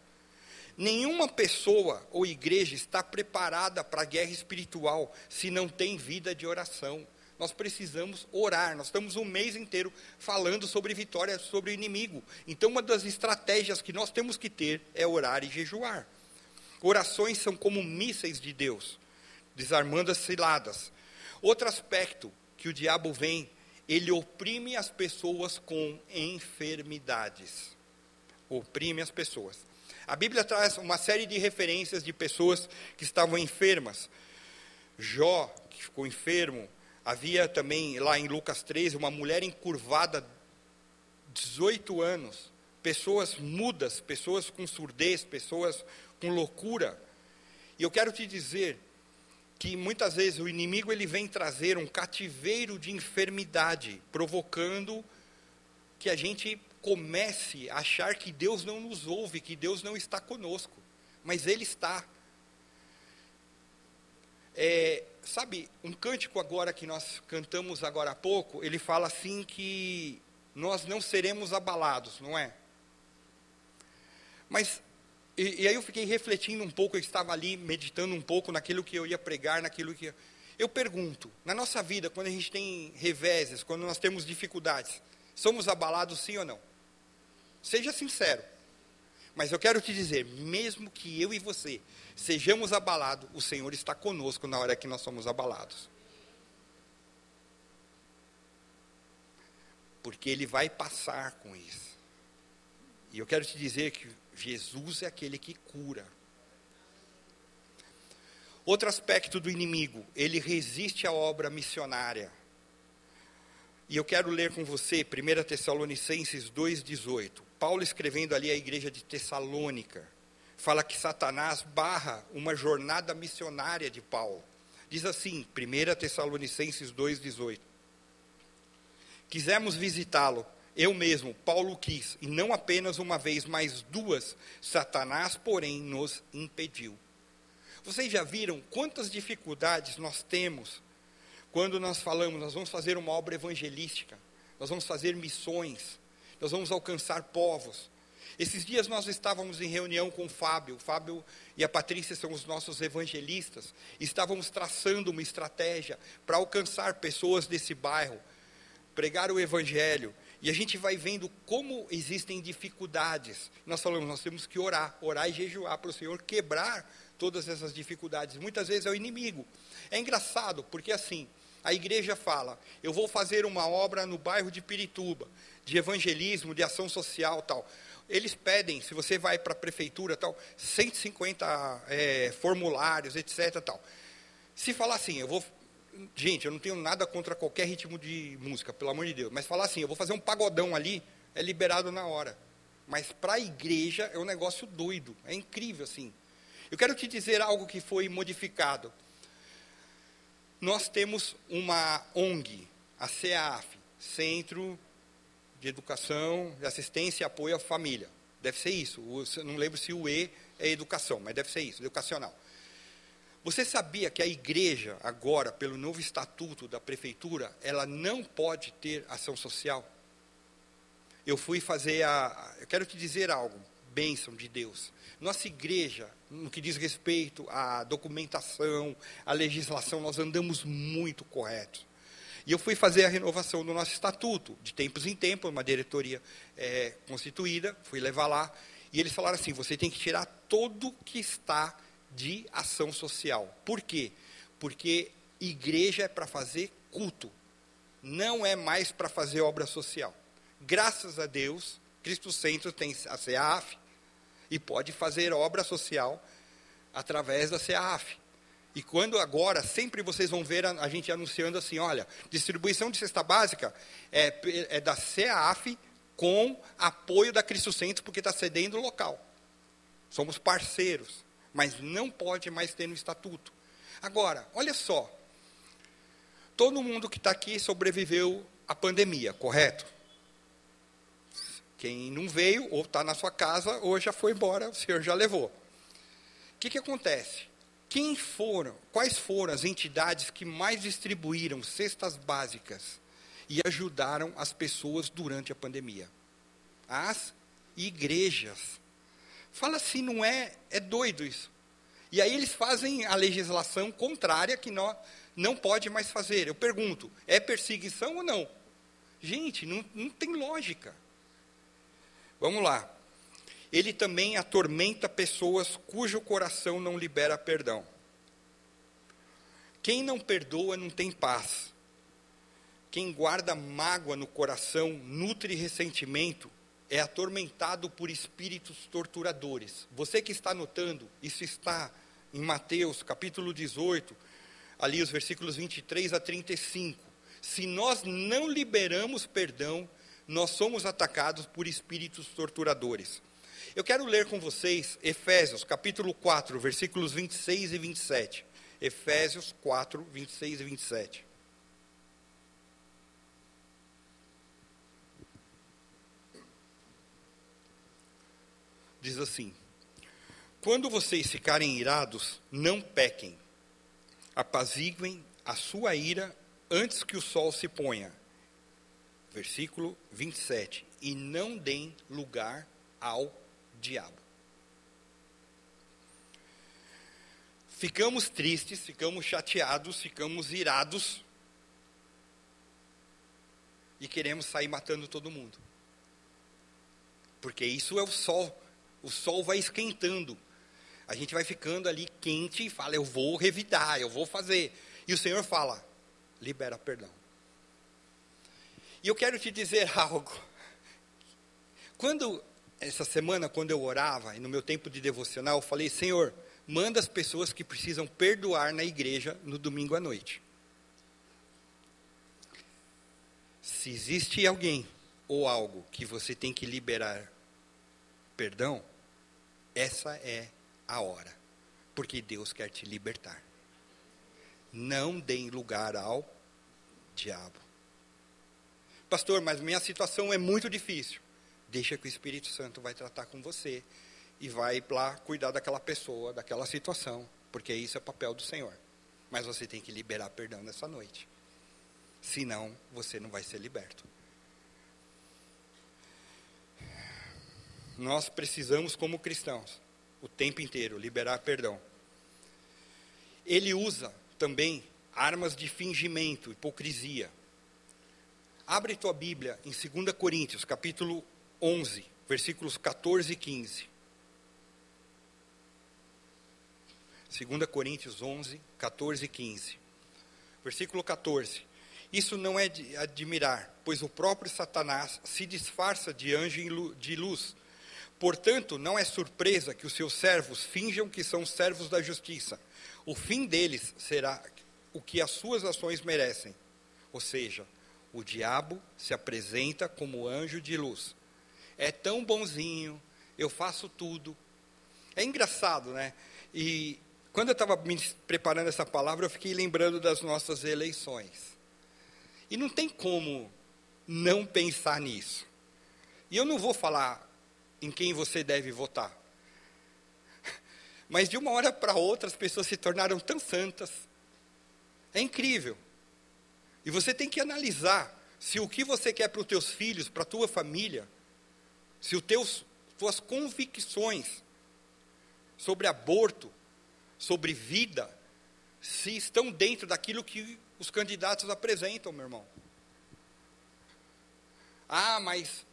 Nenhuma pessoa ou igreja está preparada para a guerra espiritual se não tem vida de oração. Nós precisamos orar. Nós estamos um mês inteiro falando sobre vitória sobre o inimigo. Então, uma das estratégias que nós temos que ter é orar e jejuar. Orações são como mísseis de Deus, desarmando as ciladas. Outro aspecto que o diabo vem, ele oprime as pessoas com enfermidades. Oprime as pessoas. A Bíblia traz uma série de referências de pessoas que estavam enfermas. Jó, que ficou enfermo. Havia também, lá em Lucas 13, uma mulher encurvada, 18 anos. Pessoas mudas, pessoas com surdez, pessoas com loucura. E eu quero te dizer que muitas vezes o inimigo ele vem trazer um cativeiro de enfermidade, provocando que a gente comece a achar que Deus não nos ouve, que Deus não está conosco, mas Ele está. É, sabe, um cântico agora que nós cantamos agora há pouco, ele fala assim que nós não seremos abalados, não é? Mas, e, e, aí eu fiquei refletindo um pouco, eu estava ali meditando um pouco naquilo que eu ia pregar, naquilo que. Eu pergunto, na nossa vida, quando a gente tem reveses, quando nós temos dificuldades, somos abalados sim ou não? Seja sincero. Mas eu quero te dizer, mesmo que eu e você sejamos abalados, o Senhor está conosco na hora que nós somos abalados. Porque Ele vai passar com isso. E eu quero te dizer que Jesus é aquele que cura. Outro aspecto do inimigo, ele resiste à obra missionária. E eu quero ler com você 1 Tessalonicenses 2,18. Paulo escrevendo ali à igreja de Tessalônica, fala que Satanás barra uma jornada missionária de Paulo. Diz assim, 1 Tessalonicenses 2,18. Quisemos visitá-lo, eu mesmo, Paulo quis, e não apenas uma vez, mas duas, Satanás, porém, nos impediu. Vocês já viram quantas dificuldades nós temos quando nós falamos, nós vamos fazer uma obra evangelística, nós vamos fazer missões, nós vamos alcançar povos. Esses dias nós estávamos em reunião com o Fábio, o Fábio e a Patrícia são os nossos evangelistas, estávamos traçando uma estratégia para alcançar pessoas desse bairro, pregar o evangelho, e a gente vai vendo como existem dificuldades. Nós falamos, nós temos que orar, orar e jejuar para o Senhor quebrar todas essas dificuldades. Muitas vezes é o inimigo. É engraçado, porque assim, A igreja fala: eu vou fazer uma obra no bairro de Pirituba, de evangelismo, de ação social tal. Eles pedem, se você vai para a prefeitura tal, 150 é, formulários, etc. tal. Se falar assim, eu vou. Gente, eu não tenho nada contra qualquer ritmo de música, pelo amor de Deus. Mas falar assim, eu vou fazer um pagodão ali, é liberado na hora. Mas para a igreja é um negócio doido, é incrível assim. Eu quero te dizer algo que foi modificado. Nós temos uma ONG, a CEAF, Centro de Educação, de Assistência e Apoio à Família. Deve ser isso. não lembro se o E é educação, mas deve ser isso, educacional. Você sabia que a igreja, agora, pelo novo estatuto da prefeitura, ela não pode ter ação social? Eu fui fazer a. Eu quero te dizer algo, bênção de Deus. Nossa igreja, no que diz respeito à documentação, à legislação, nós andamos muito corretos. E eu fui fazer a renovação do nosso estatuto, de tempos em tempos, uma diretoria é, constituída, fui levar lá, e eles falaram assim: você tem que tirar todo que está de ação social. Por quê? Porque igreja é para fazer culto, não é mais para fazer obra social. Graças a Deus, Cristo Centro tem a CEAF e pode fazer obra social através da CEAF. E quando agora, sempre vocês vão ver a, a gente anunciando assim, olha, distribuição de cesta básica é, é da CEAF com apoio da Cristo Centro, porque está cedendo o local. Somos parceiros mas não pode mais ter no estatuto. Agora, olha só. Todo mundo que está aqui sobreviveu à pandemia, correto? Quem não veio, ou está na sua casa, ou já foi embora, o senhor já levou. O que, que acontece? Quem foram, quais foram as entidades que mais distribuíram cestas básicas e ajudaram as pessoas durante a pandemia? As igrejas. Fala assim, não é, é doido isso. E aí eles fazem a legislação contrária que não, não pode mais fazer. Eu pergunto, é perseguição ou não? Gente, não, não tem lógica. Vamos lá. Ele também atormenta pessoas cujo coração não libera perdão. Quem não perdoa não tem paz. Quem guarda mágoa no coração, nutre ressentimento, é atormentado por espíritos torturadores. Você que está notando, isso está em Mateus capítulo 18, ali os versículos 23 a 35. Se nós não liberamos perdão, nós somos atacados por espíritos torturadores. Eu quero ler com vocês Efésios capítulo 4, versículos 26 e 27. Efésios 4, 26 e 27. diz assim: Quando vocês ficarem irados, não pequem. Apaziguem a sua ira antes que o sol se ponha. Versículo 27. E não deem lugar ao diabo. Ficamos tristes, ficamos chateados, ficamos irados e queremos sair matando todo mundo. Porque isso é o sol o sol vai esquentando. A gente vai ficando ali quente e fala, eu vou revidar, eu vou fazer. E o Senhor fala, libera perdão. E eu quero te dizer algo. Quando, essa semana, quando eu orava, e no meu tempo de devocional, eu falei, Senhor, manda as pessoas que precisam perdoar na igreja no domingo à noite. Se existe alguém ou algo que você tem que liberar perdão, essa é a hora, porque Deus quer te libertar. Não deem lugar ao diabo. Pastor, mas minha situação é muito difícil. Deixa que o Espírito Santo vai tratar com você e vai lá cuidar daquela pessoa, daquela situação, porque isso é papel do Senhor. Mas você tem que liberar perdão nessa noite. Senão, você não vai ser liberto. nós precisamos, como cristãos, o tempo inteiro, liberar perdão. Ele usa também armas de fingimento, hipocrisia. Abre tua Bíblia em 2 Coríntios, capítulo 11, versículos 14 e 15. 2 Coríntios 11, 14 e 15. Versículo 14. Isso não é de admirar, pois o próprio Satanás se disfarça de anjo de luz. Portanto, não é surpresa que os seus servos finjam que são servos da justiça. O fim deles será o que as suas ações merecem. Ou seja, o diabo se apresenta como anjo de luz. É tão bonzinho, eu faço tudo. É engraçado, né? E quando eu estava me preparando essa palavra, eu fiquei lembrando das nossas eleições. E não tem como não pensar nisso. E eu não vou falar em quem você deve votar. Mas de uma hora para outra as pessoas se tornaram tão santas. É incrível. E você tem que analisar se o que você quer para os teus filhos, para a tua família, se os teus tuas convicções sobre aborto, sobre vida, se estão dentro daquilo que os candidatos apresentam, meu irmão. Ah, mas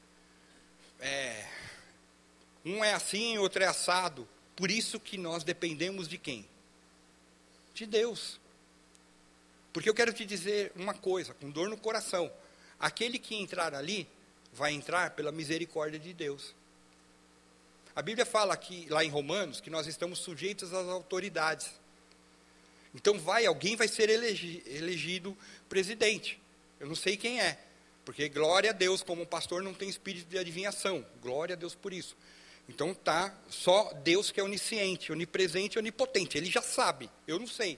é, um é assim, outro é assado. Por isso que nós dependemos de quem? De Deus. Porque eu quero te dizer uma coisa, com dor no coração. Aquele que entrar ali, vai entrar pela misericórdia de Deus. A Bíblia fala aqui, lá em Romanos, que nós estamos sujeitos às autoridades. Então vai, alguém vai ser elegi, elegido presidente. Eu não sei quem é, porque glória a Deus, como pastor não tem espírito de adivinhação. Glória a Deus por isso. Então tá só Deus que é onisciente, onipresente, onipotente. Ele já sabe, eu não sei.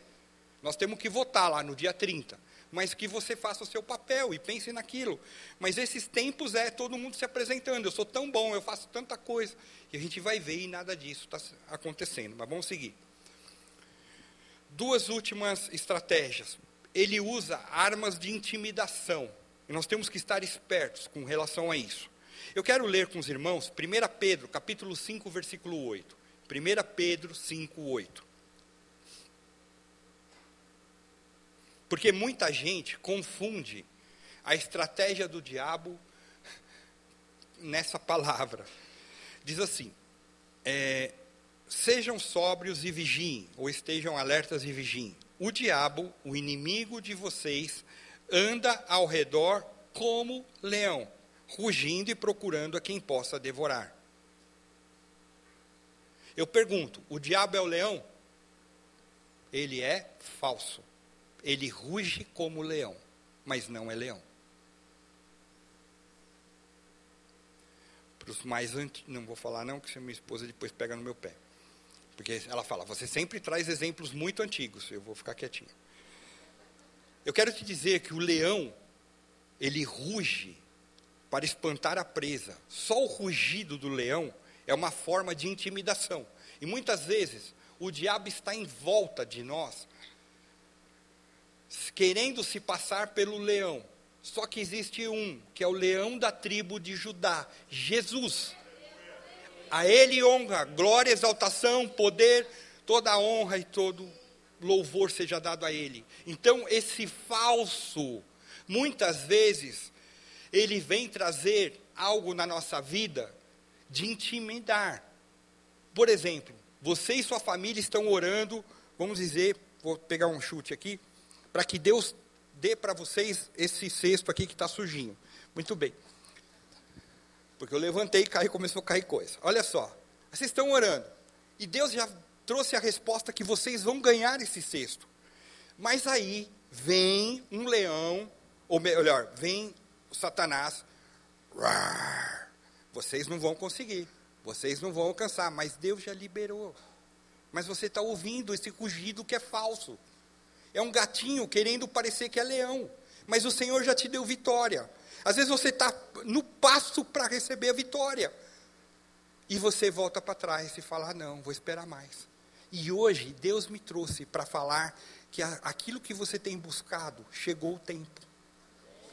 Nós temos que votar lá no dia 30 mas que você faça o seu papel e pense naquilo. Mas esses tempos é todo mundo se apresentando. Eu sou tão bom, eu faço tanta coisa. E a gente vai ver e nada disso está acontecendo. Mas vamos seguir. Duas últimas estratégias. Ele usa armas de intimidação. E nós temos que estar espertos com relação a isso. Eu quero ler com os irmãos 1 Pedro, capítulo 5, versículo 8. 1 Pedro 5, 8. Porque muita gente confunde a estratégia do diabo nessa palavra. Diz assim: é, sejam sóbrios e vigiem, ou estejam alertas e vigiem. O diabo, o inimigo de vocês, anda ao redor como leão, rugindo e procurando a quem possa devorar. Eu pergunto: o diabo é o leão? Ele é falso. Ele ruge como leão, mas não é leão. Para os mais antigos, não vou falar não, que minha esposa depois pega no meu pé. Porque ela fala, você sempre traz exemplos muito antigos, eu vou ficar quietinho. Eu quero te dizer que o leão, ele ruge para espantar a presa. Só o rugido do leão é uma forma de intimidação. E muitas vezes o diabo está em volta de nós querendo se passar pelo leão. Só que existe um, que é o leão da tribo de Judá, Jesus. A ele honra, glória, exaltação, poder, toda a honra e todo louvor seja dado a ele. Então, esse falso, muitas vezes, ele vem trazer algo na nossa vida de intimidar. Por exemplo, você e sua família estão orando, vamos dizer, vou pegar um chute aqui, para que Deus dê para vocês esse cesto aqui que está sujinho. Muito bem. Porque eu levantei e começou a cair coisa. Olha só, vocês estão orando. E Deus já trouxe a resposta que vocês vão ganhar esse cesto. Mas aí vem um leão, ou melhor, vem Satanás. Vocês não vão conseguir. Vocês não vão alcançar. Mas Deus já liberou. Mas você está ouvindo esse rugido que é falso. É um gatinho querendo parecer que é leão. Mas o Senhor já te deu vitória. Às vezes você está no passo para receber a vitória. E você volta para trás e fala: ah, não, vou esperar mais. E hoje Deus me trouxe para falar que aquilo que você tem buscado chegou o tempo.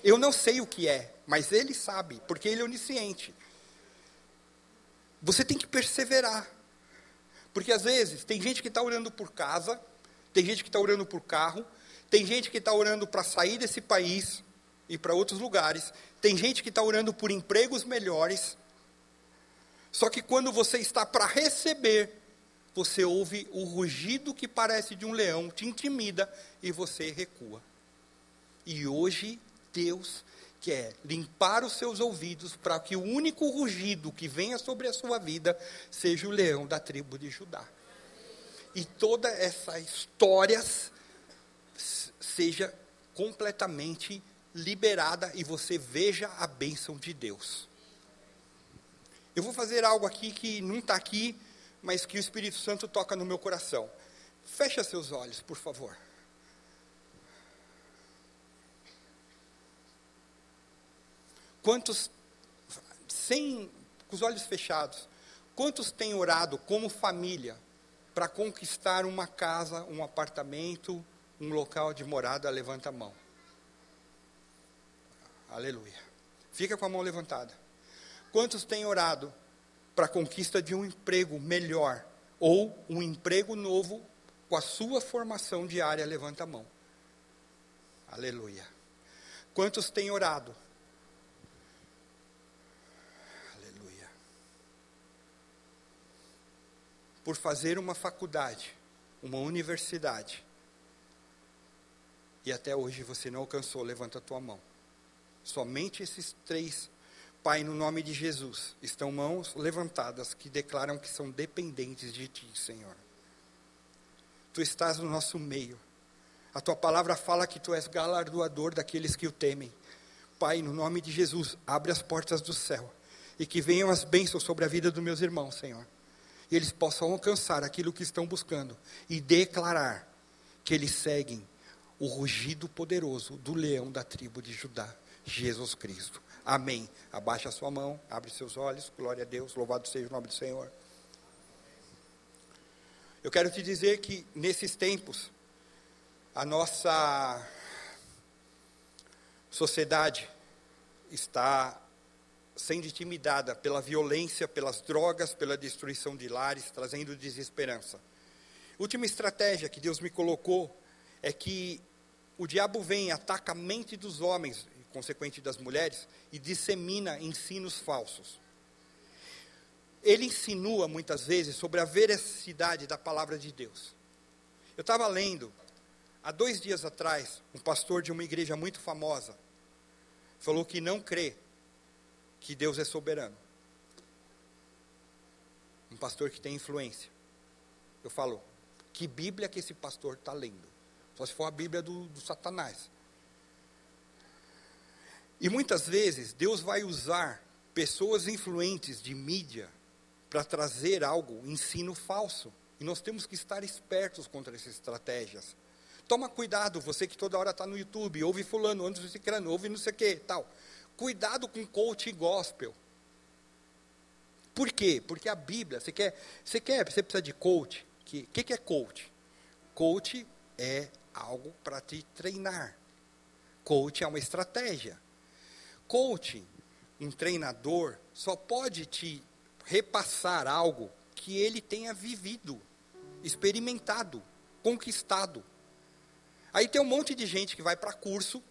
Eu não sei o que é, mas Ele sabe, porque Ele é onisciente. Você tem que perseverar. Porque às vezes tem gente que está orando por casa, tem gente que está orando por carro, tem gente que está orando para sair desse país e para outros lugares, tem gente que está orando por empregos melhores. Só que quando você está para receber, você ouve o rugido que parece de um leão, te intimida e você recua. E hoje Deus quer limpar os seus ouvidos para que o único rugido que venha sobre a sua vida seja o leão da tribo de Judá. E toda essa história seja completamente liberada e você veja a bênção de Deus. Eu vou fazer algo aqui que não está aqui, mas que o Espírito Santo toca no meu coração. Fecha seus olhos, por favor. Quantos, sem, com os olhos fechados, quantos têm orado como família para conquistar uma casa, um apartamento, um local de morada? Levanta a mão. Aleluia. Fica com a mão levantada. Quantos têm orado para a conquista de um emprego melhor ou um emprego novo com a sua formação diária? Levanta a mão. Aleluia. Quantos têm orado? Aleluia. Por fazer uma faculdade, uma universidade. E até hoje você não alcançou, levanta a tua mão. Somente esses três, Pai, no nome de Jesus, estão mãos levantadas que declaram que são dependentes de Ti, Senhor. Tu estás no nosso meio. A Tua palavra fala que Tu és galardoador daqueles que o temem. Pai, no nome de Jesus, abre as portas do céu e que venham as bênçãos sobre a vida dos meus irmãos, Senhor. E eles possam alcançar aquilo que estão buscando e declarar que eles seguem o rugido poderoso do leão da tribo de Judá. Jesus Cristo. Amém. Abaixa a sua mão, abre seus olhos, glória a Deus, louvado seja o nome do Senhor. Eu quero te dizer que nesses tempos, a nossa sociedade está sendo intimidada pela violência, pelas drogas, pela destruição de lares, trazendo desesperança. Última estratégia que Deus me colocou é que o diabo vem, ataca a mente dos homens, consequente das mulheres, e dissemina ensinos falsos. Ele insinua muitas vezes sobre a veracidade da palavra de Deus. Eu estava lendo, há dois dias atrás, um pastor de uma igreja muito famosa falou que não crê que Deus é soberano. Um pastor que tem influência. Eu falo, que Bíblia que esse pastor está lendo? Só se for a Bíblia do, do Satanás. E muitas vezes Deus vai usar pessoas influentes de mídia para trazer algo, ensino falso. E nós temos que estar espertos contra essas estratégias. Toma cuidado, você que toda hora está no YouTube, ouve fulano, ouve que, ouve não sei o que, tal. Cuidado com coach gospel. Por quê? Porque a Bíblia, você quer, você quer, você precisa de coach. O que, que, que é coach? Coach é algo para te treinar. Coach é uma estratégia coaching, um treinador, só pode te repassar algo que ele tenha vivido, experimentado, conquistado. Aí tem um monte de gente que vai para curso,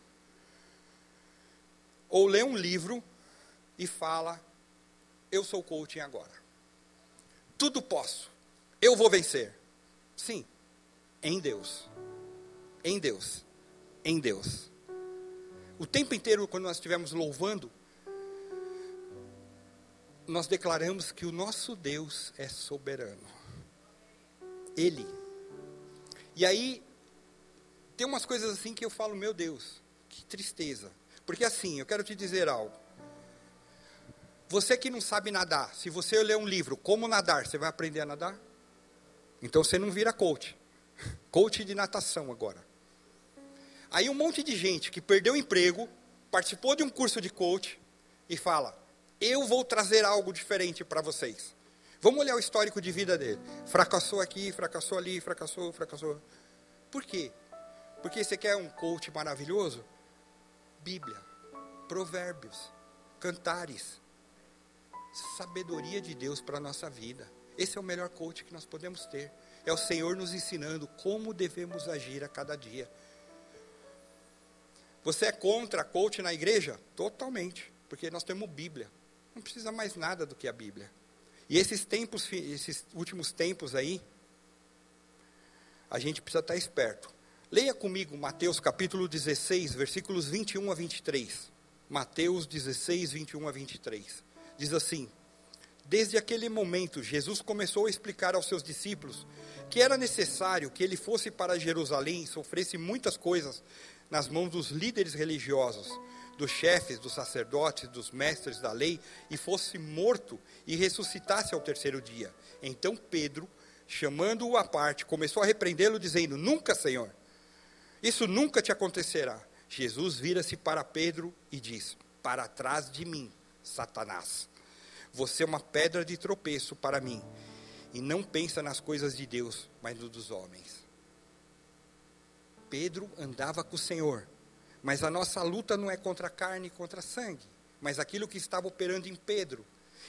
ou lê um livro e fala: Eu sou coaching agora. Tudo posso. Eu vou vencer. Sim, em Deus. Em Deus. Em Deus. O tempo inteiro, quando nós estivermos louvando, nós declaramos que o nosso Deus é soberano. Ele. E aí, tem umas coisas assim que eu falo, meu Deus, que tristeza. Porque assim, eu quero te dizer algo. Você que não sabe nadar, se você ler um livro, Como Nadar, você vai aprender a nadar? Então você não vira coach. Coach de natação agora. Aí um monte de gente que perdeu o emprego, participou de um curso de coach e fala: Eu vou trazer algo diferente para vocês. Vamos olhar o histórico de vida dele. Fracassou aqui, fracassou ali, fracassou, fracassou. Por quê? Porque você quer um coach maravilhoso? Bíblia, Provérbios, Cantares, sabedoria de Deus para a nossa vida. Esse é o melhor coach que nós podemos ter. É o Senhor nos ensinando como devemos agir a cada dia. Você é contra coach na igreja? Totalmente, porque nós temos Bíblia. Não precisa mais nada do que a Bíblia. E esses tempos, esses últimos tempos aí, a gente precisa estar esperto. Leia comigo Mateus capítulo 16, versículos 21 a 23. Mateus 16, 21 a 23. Diz assim: Desde aquele momento, Jesus começou a explicar aos seus discípulos que era necessário que ele fosse para Jerusalém e sofresse muitas coisas nas mãos dos líderes religiosos, dos chefes, dos sacerdotes, dos mestres da lei, e fosse morto e ressuscitasse ao terceiro dia. Então Pedro, chamando-o à parte, começou a repreendê-lo, dizendo: Nunca, Senhor, isso nunca te acontecerá. Jesus vira-se para Pedro e diz: Para trás de mim, Satanás. Você é uma pedra de tropeço para mim, e não pensa nas coisas de Deus, mas no dos homens. Pedro andava com o Senhor, mas a nossa luta não é contra a carne e contra sangue, mas aquilo que estava operando em Pedro.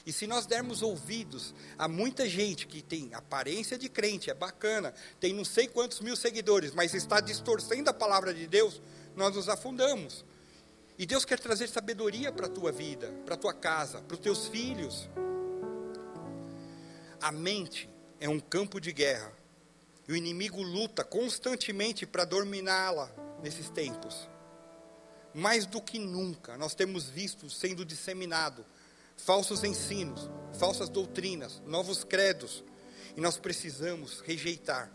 E se nós dermos ouvidos a muita gente que tem aparência de crente, é bacana, tem não sei quantos mil seguidores, mas está distorcendo a palavra de Deus, nós nos afundamos. E Deus quer trazer sabedoria para a tua vida, para a tua casa, para os teus filhos. A mente é um campo de guerra. E o inimigo luta constantemente para dominá-la nesses tempos. Mais do que nunca, nós temos visto sendo disseminado falsos ensinos, falsas doutrinas, novos credos, e nós precisamos rejeitar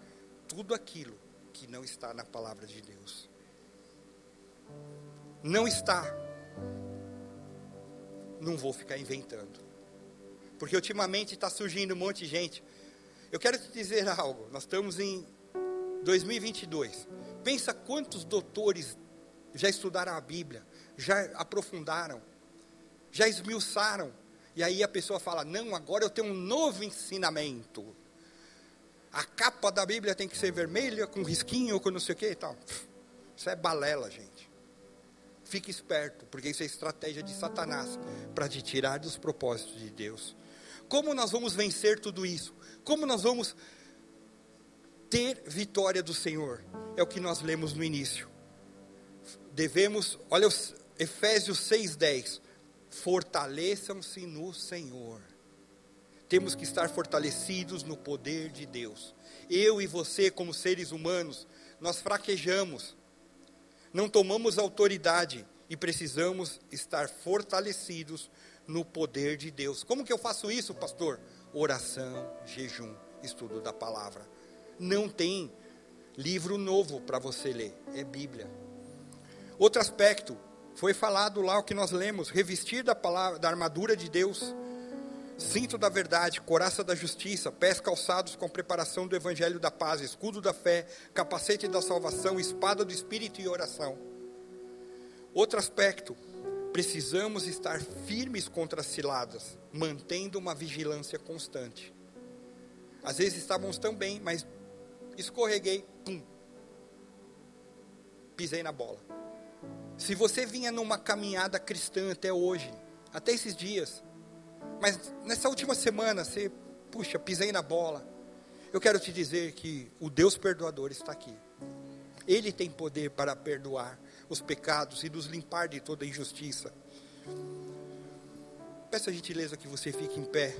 tudo aquilo que não está na palavra de Deus. Não está. Não vou ficar inventando. Porque ultimamente está surgindo um monte de gente. Eu quero te dizer algo. Nós estamos em 2022. Pensa quantos doutores já estudaram a Bíblia, já aprofundaram já esmiuçaram. E aí a pessoa fala: Não, agora eu tenho um novo ensinamento. A capa da Bíblia tem que ser vermelha, com risquinho, com não sei o que e tal. Isso é balela, gente. Fique esperto, porque isso é estratégia de Satanás para te tirar dos propósitos de Deus. Como nós vamos vencer tudo isso? Como nós vamos ter vitória do Senhor? É o que nós lemos no início. Devemos, olha Efésios 6,10 fortaleçam-se no Senhor. Temos que estar fortalecidos no poder de Deus. Eu e você, como seres humanos, nós fraquejamos, não tomamos autoridade e precisamos estar fortalecidos no poder de Deus. Como que eu faço isso, pastor? Oração, jejum, estudo da palavra. Não tem livro novo para você ler, é Bíblia. Outro aspecto, foi falado lá o que nós lemos: revestir da palavra, da armadura de Deus, cinto da verdade, coraça da justiça, pés calçados com preparação do evangelho da paz, escudo da fé, capacete da salvação, espada do espírito e oração. Outro aspecto, precisamos estar firmes contra as ciladas, mantendo uma vigilância constante. Às vezes estávamos tão bem, mas escorreguei, pum, pisei na bola. Se você vinha numa caminhada cristã até hoje, até esses dias, mas nessa última semana você, puxa, pisei na bola. Eu quero te dizer que o Deus perdoador está aqui. Ele tem poder para perdoar os pecados e nos limpar de toda injustiça. Peço a gentileza que você fique em pé.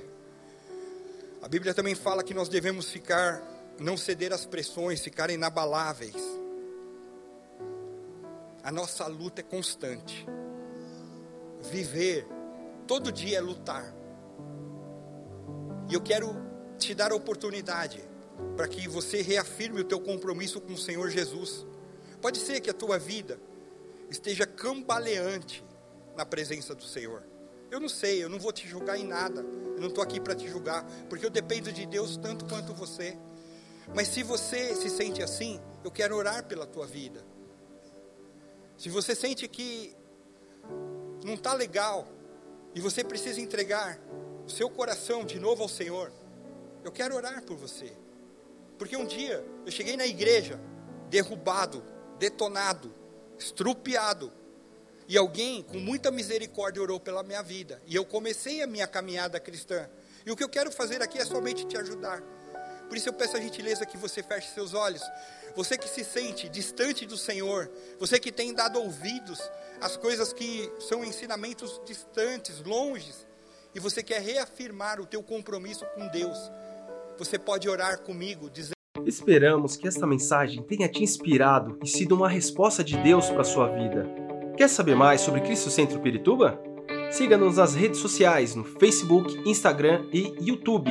A Bíblia também fala que nós devemos ficar, não ceder às pressões, ficar inabaláveis. A nossa luta é constante. Viver, todo dia é lutar. E eu quero te dar a oportunidade para que você reafirme o teu compromisso com o Senhor Jesus. Pode ser que a tua vida esteja cambaleante na presença do Senhor. Eu não sei, eu não vou te julgar em nada. Eu não estou aqui para te julgar, porque eu dependo de Deus tanto quanto você. Mas se você se sente assim, eu quero orar pela tua vida. Se você sente que não está legal e você precisa entregar o seu coração de novo ao Senhor, eu quero orar por você. Porque um dia eu cheguei na igreja derrubado, detonado, estrupiado, e alguém com muita misericórdia orou pela minha vida, e eu comecei a minha caminhada cristã. E o que eu quero fazer aqui é somente te ajudar. Por isso eu peço a gentileza que você feche seus olhos. Você que se sente distante do Senhor, você que tem dado ouvidos às coisas que são ensinamentos distantes, longes, e você quer reafirmar o teu compromisso com Deus, você pode orar comigo dizendo Esperamos que esta mensagem tenha te inspirado e sido uma resposta de Deus para sua vida. Quer saber mais sobre Cristo Centro Pirituba? Siga-nos nas redes sociais no Facebook, Instagram e YouTube,